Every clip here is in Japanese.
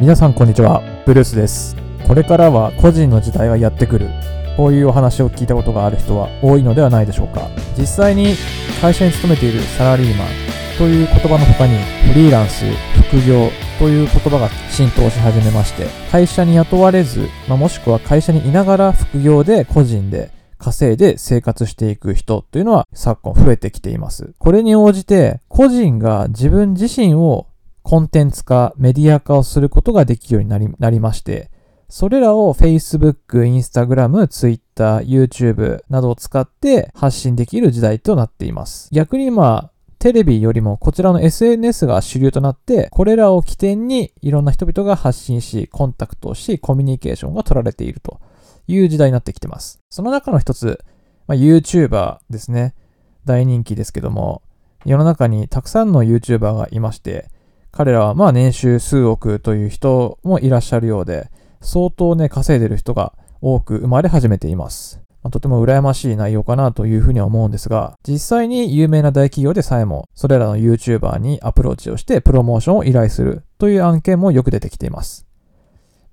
皆さんこんにちは、ブルースです。これからは個人の時代がやってくる。こういうお話を聞いたことがある人は多いのではないでしょうか。実際に会社に勤めているサラリーマンという言葉の他にフリーランス、副業という言葉が浸透し始めまして、会社に雇われず、まあ、もしくは会社にいながら副業で個人で稼いで生活していく人というのは昨今増えてきています。これに応じて個人が自分自身をコンテンツ化、メディア化をすることができるようになりなりまして、それらを Facebook、Instagram、Twitter、YouTube などを使って発信できる時代となっています。逆に今、テレビよりもこちらの SNS が主流となって、これらを起点にいろんな人々が発信し、コンタクトをし、コミュニケーションが取られているという時代になってきてます。その中の一つ、まあ、YouTuber ですね。大人気ですけども、世の中にたくさんの YouTuber がいまして、彼らはまあ年収数億という人もいらっしゃるようで、相当ね、稼いでる人が多く生まれ始めています。まあとても羨ましい内容かなというふうには思うんですが、実際に有名な大企業でさえも、それらの YouTuber にアプローチをしてプロモーションを依頼するという案件もよく出てきています。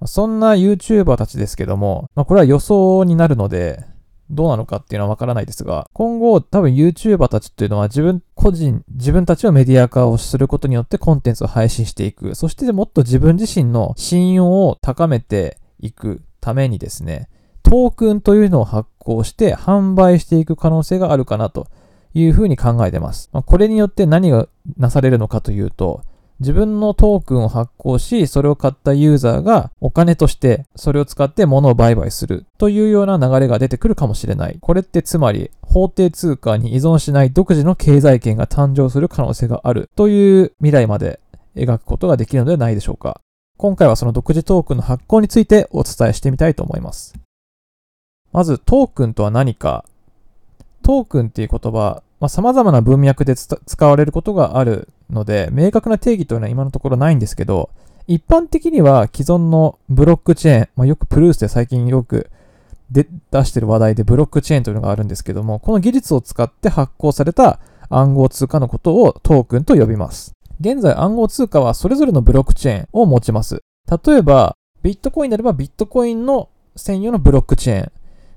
そんな YouTuber たちですけども、まあ、これは予想になるので、どうなのかっていうのはわからないですが、今後多分 YouTuber たちっていうのは自分個人、自分たちをメディア化をすることによってコンテンツを配信していく。そしてもっと自分自身の信用を高めていくためにですね、トークンというのを発行して販売していく可能性があるかなというふうに考えてます。まあこれによって何がなされるのかというと、自分のトークンを発行し、それを買ったユーザーがお金としてそれを使って物を売買するというような流れが出てくるかもしれない。これってつまり法定通貨に依存しない独自の経済圏が誕生する可能性があるという未来まで描くことができるのではないでしょうか。今回はその独自トークンの発行についてお伝えしてみたいと思います。まずトークンとは何か。トークンっていう言葉、まあ、様々な文脈で使われることがあるので、明確な定義というのは今のところないんですけど、一般的には既存のブロックチェーン、まあ、よくプルースで最近よくで出してる話題でブロックチェーンというのがあるんですけども、この技術を使って発行された暗号通貨のことをトークンと呼びます。現在暗号通貨はそれぞれのブロックチェーンを持ちます。例えば、ビットコインであればビットコインの専用のブロックチェーン、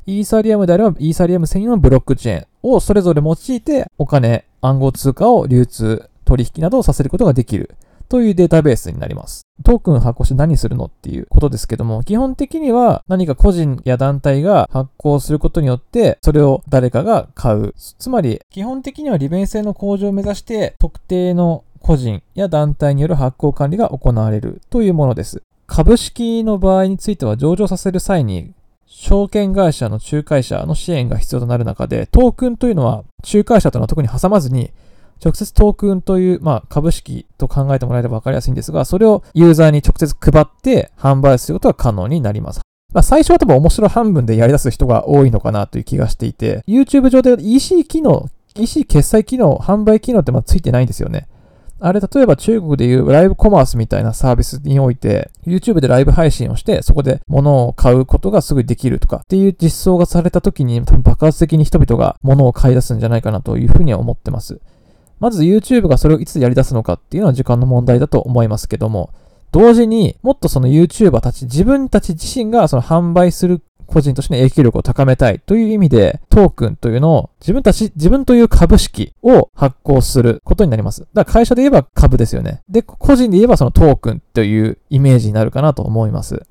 イーサリアムであればイーサリアム専用のブロックチェーンをそれぞれ用いてお金、暗号通貨を流通、取引などをさせることができるというデータベースになります。トークン発行して何するのっていうことですけども、基本的には何か個人や団体が発行することによって、それを誰かが買う。つまり、基本的には利便性の向上を目指して、特定の個人や団体による発行管理が行われるというものです。株式の場合については上場させる際に証券会社の仲介者の支援が必要となる中で、トークンというのは仲介者というのは特に挟まずに、直接トークンという、まあ、株式と考えてもらえれば分かりやすいんですが、それをユーザーに直接配って販売することが可能になります。まあ、最初は多分面白半分でやり出す人が多いのかなという気がしていて、YouTube 上で EC 機能、EC 決済機能、販売機能ってまだついてないんですよね。あれ、例えば中国でいうライブコマースみたいなサービスにおいて、YouTube でライブ配信をして、そこで物を買うことがすぐできるとかっていう実装がされた時に、多分爆発的に人々が物を買い出すんじゃないかなというふうには思ってます。まず YouTube がそれをいつやり出すのかっていうのは時間の問題だと思いますけども、同時にもっとその YouTuber たち、自分たち自身がその販売する個人としての影響力を高めたいという意味で、トークンというのを自分たち、自分という株式を発行することになります。だから会社で言えば株ですよね。で、個人で言えばそのトークンというイメージになるかなと思います。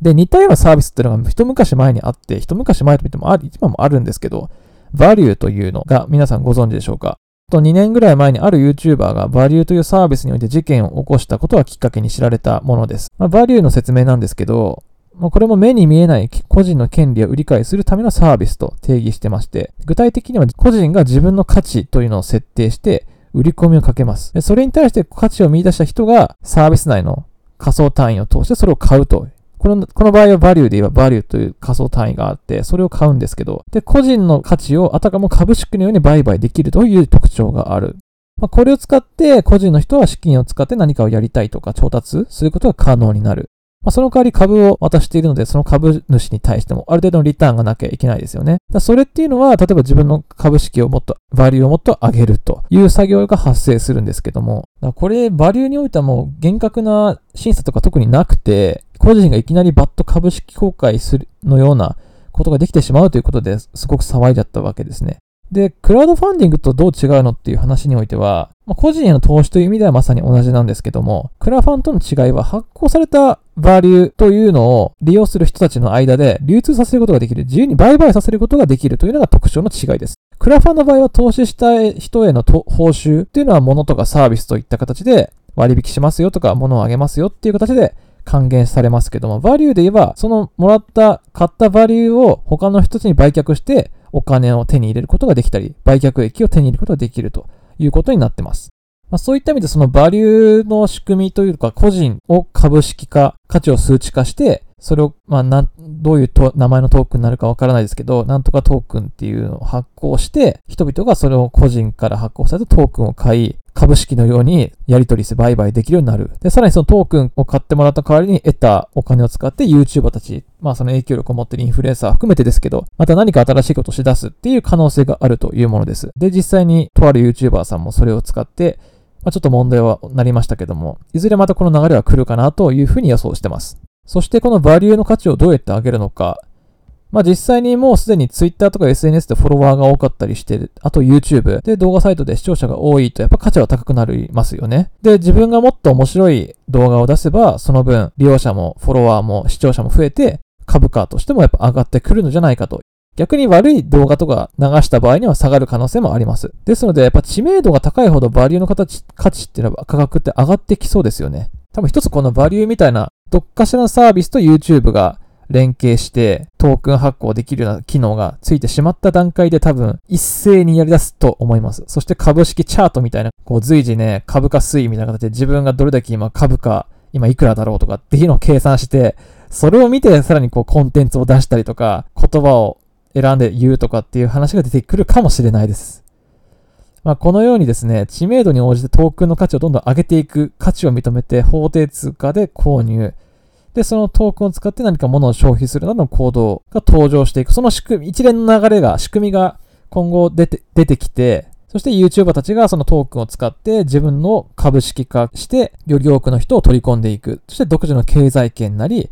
で、似たようなサービスっていうのが一昔前にあって、一昔前と言ってもあ今もあるんですけど、バリューというのが皆さんご存知でしょうか？と2年ぐらい前にある YouTuber がバリューというサービスにおいて事件を起こしたことがきっかけに知られたものです。まあ、バリューの説明なんですけど、まあ、これも目に見えない個人の権利を売り買いするためのサービスと定義してまして、具体的には個人が自分の価値というのを設定して売り込みをかけます。それに対して価値を見出した人がサービス内の仮想単位を通してそれを買うとこの、この場合はバリューで言えばバリューという仮想単位があって、それを買うんですけど、で、個人の価値をあたかも株式のように売買できるという特徴がある。まあ、これを使って、個人の人は資金を使って何かをやりたいとか調達することが可能になる。まあ、その代わり株を渡しているので、その株主に対してもある程度のリターンがなきゃいけないですよね。それっていうのは、例えば自分の株式をもっと、バリューをもっと上げるという作業が発生するんですけども、これ、バリューにおいてはもう厳格な審査とか特になくて、個人がいきなりバット株式公開するのようなことができてしまうということですごく騒いじゃったわけですね。で、クラウドファンディングとどう違うのっていう話においては、まあ、個人への投資という意味ではまさに同じなんですけども、クラファンとの違いは発行されたバリューというのを利用する人たちの間で流通させることができる、自由に売買させることができるというのが特徴の違いです。クラファンの場合は投資したい人への報酬っていうのは物とかサービスといった形で割引しますよとか物をあげますよっていう形で還元されますけども、バリューで言えば、そのもらった、買ったバリューを他の人たちに売却して、お金を手に入れることができたり、売却益を手に入れることができるということになってます。まあ、そういった意味でそのバリューの仕組みというか、個人を株式化、価値を数値化して、それを、まあ、な、どういうと名前のトークンになるかわからないですけど、なんとかトークンっていうのを発行して、人々がそれを個人から発行されたトークンを買い、株式のようにやり取りして売買できるようになる。で、さらにそのトークンを買ってもらった代わりに得たお金を使って YouTuber たち、まあその影響力を持っているインフルエンサー含めてですけど、また何か新しいことをし出すっていう可能性があるというものです。で、実際にとある YouTuber さんもそれを使って、まあ、ちょっと問題はなりましたけども、いずれまたこの流れは来るかなというふうに予想してます。そしてこのバリューの価値をどうやって上げるのか、まあ実際にもうすでに Twitter とか SNS でフォロワーが多かったりして、あと YouTube で動画サイトで視聴者が多いとやっぱ価値は高くなりますよね。で、自分がもっと面白い動画を出せば、その分利用者もフォロワーも視聴者も増えて、株価としてもやっぱ上がってくるのじゃないかと。逆に悪い動画とか流した場合には下がる可能性もあります。ですので、やっぱ知名度が高いほどバリューの形、価値っていうのは価格って上がってきそうですよね。多分一つこのバリューみたいな、どっかしらのサービスと YouTube が連携してトークン発行できるような機能がついてしまった段階で多分一斉にやり出すと思います。そして株式チャートみたいな、こう随時ね、株価推移みたいな形で自分がどれだけ今株価、今いくらだろうとかっていうのを計算して、それを見てさらにこうコンテンツを出したりとか、言葉を選んで言うとかっていう話が出てくるかもしれないです。まあ、このようにですね、知名度に応じてトークンの価値をどんどん上げていく、価値を認めて法定通貨で購入、で、そのトークンを使って何か物を消費するなどの行動が登場していく。その仕組み、一連の流れが、仕組みが今後出て、出てきて、そして YouTuber たちがそのトークンを使って自分の株式化して、より多くの人を取り込んでいく。そして独自の経済圏なり、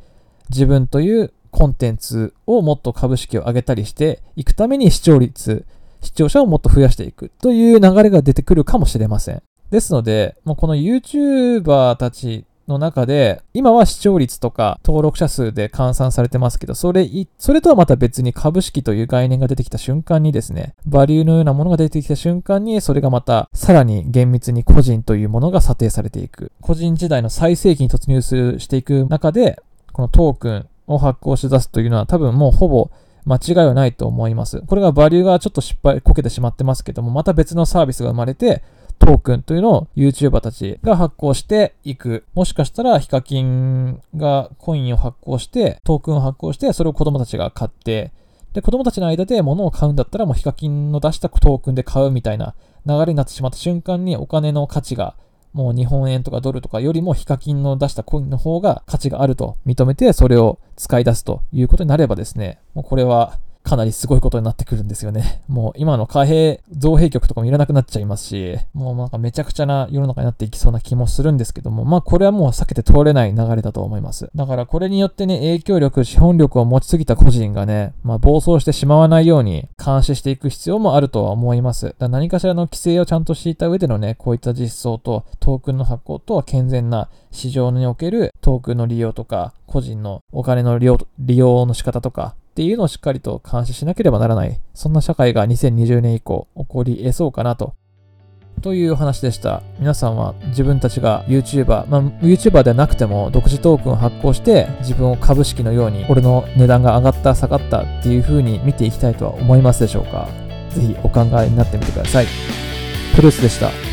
自分というコンテンツをもっと株式を上げたりしていくために視聴率、視聴者をもっと増やしていくという流れが出てくるかもしれません。ですので、もうこの YouTuber たちの中で、今は視聴率とか登録者数で換算されてますけど、それ、それとはまた別に株式という概念が出てきた瞬間にですね、バリューのようなものが出てきた瞬間に、それがまたさらに厳密に個人というものが査定されていく。個人時代の最盛期に突入するしていく中で、このトークンを発行して出すというのは多分もうほぼ間違いはないと思います。これがバリューがちょっと失敗、こけてしまってますけども、また別のサービスが生まれて、トークンというのを YouTuber たちが発行していく。もしかしたらヒカキンがコインを発行して、トークンを発行して、それを子供たちが買って、で、子供たちの間で物を買うんだったらもうヒカキンの出したトークンで買うみたいな流れになってしまった瞬間にお金の価値がもう日本円とかドルとかよりもヒカキンの出したコインの方が価値があると認めてそれを使い出すということになればですね、もうこれはかなりすごいことになってくるんですよね。もう今の貨幣造幣局とかもいらなくなっちゃいますし、もうなんかめちゃくちゃな世の中になっていきそうな気もするんですけども、まあこれはもう避けて通れない流れだと思います。だからこれによってね、影響力、資本力を持ちすぎた個人がね、まあ暴走してしまわないように監視していく必要もあるとは思います。だ何かしらの規制をちゃんとしていた上でのね、こういった実装とトークンの発行とは健全な市場におけるトークンの利用とか、個人のお金の利用の仕方とか、っていうのをしっかりと監視しなければならない。そんな社会が2020年以降起こり得そうかなと。という話でした。皆さんは自分たちが YouTuber、まあ YouTuber ではなくても独自トークンを発行して自分を株式のように俺の値段が上がった下がったっていう風に見ていきたいとは思いますでしょうかぜひお考えになってみてください。プルースでした。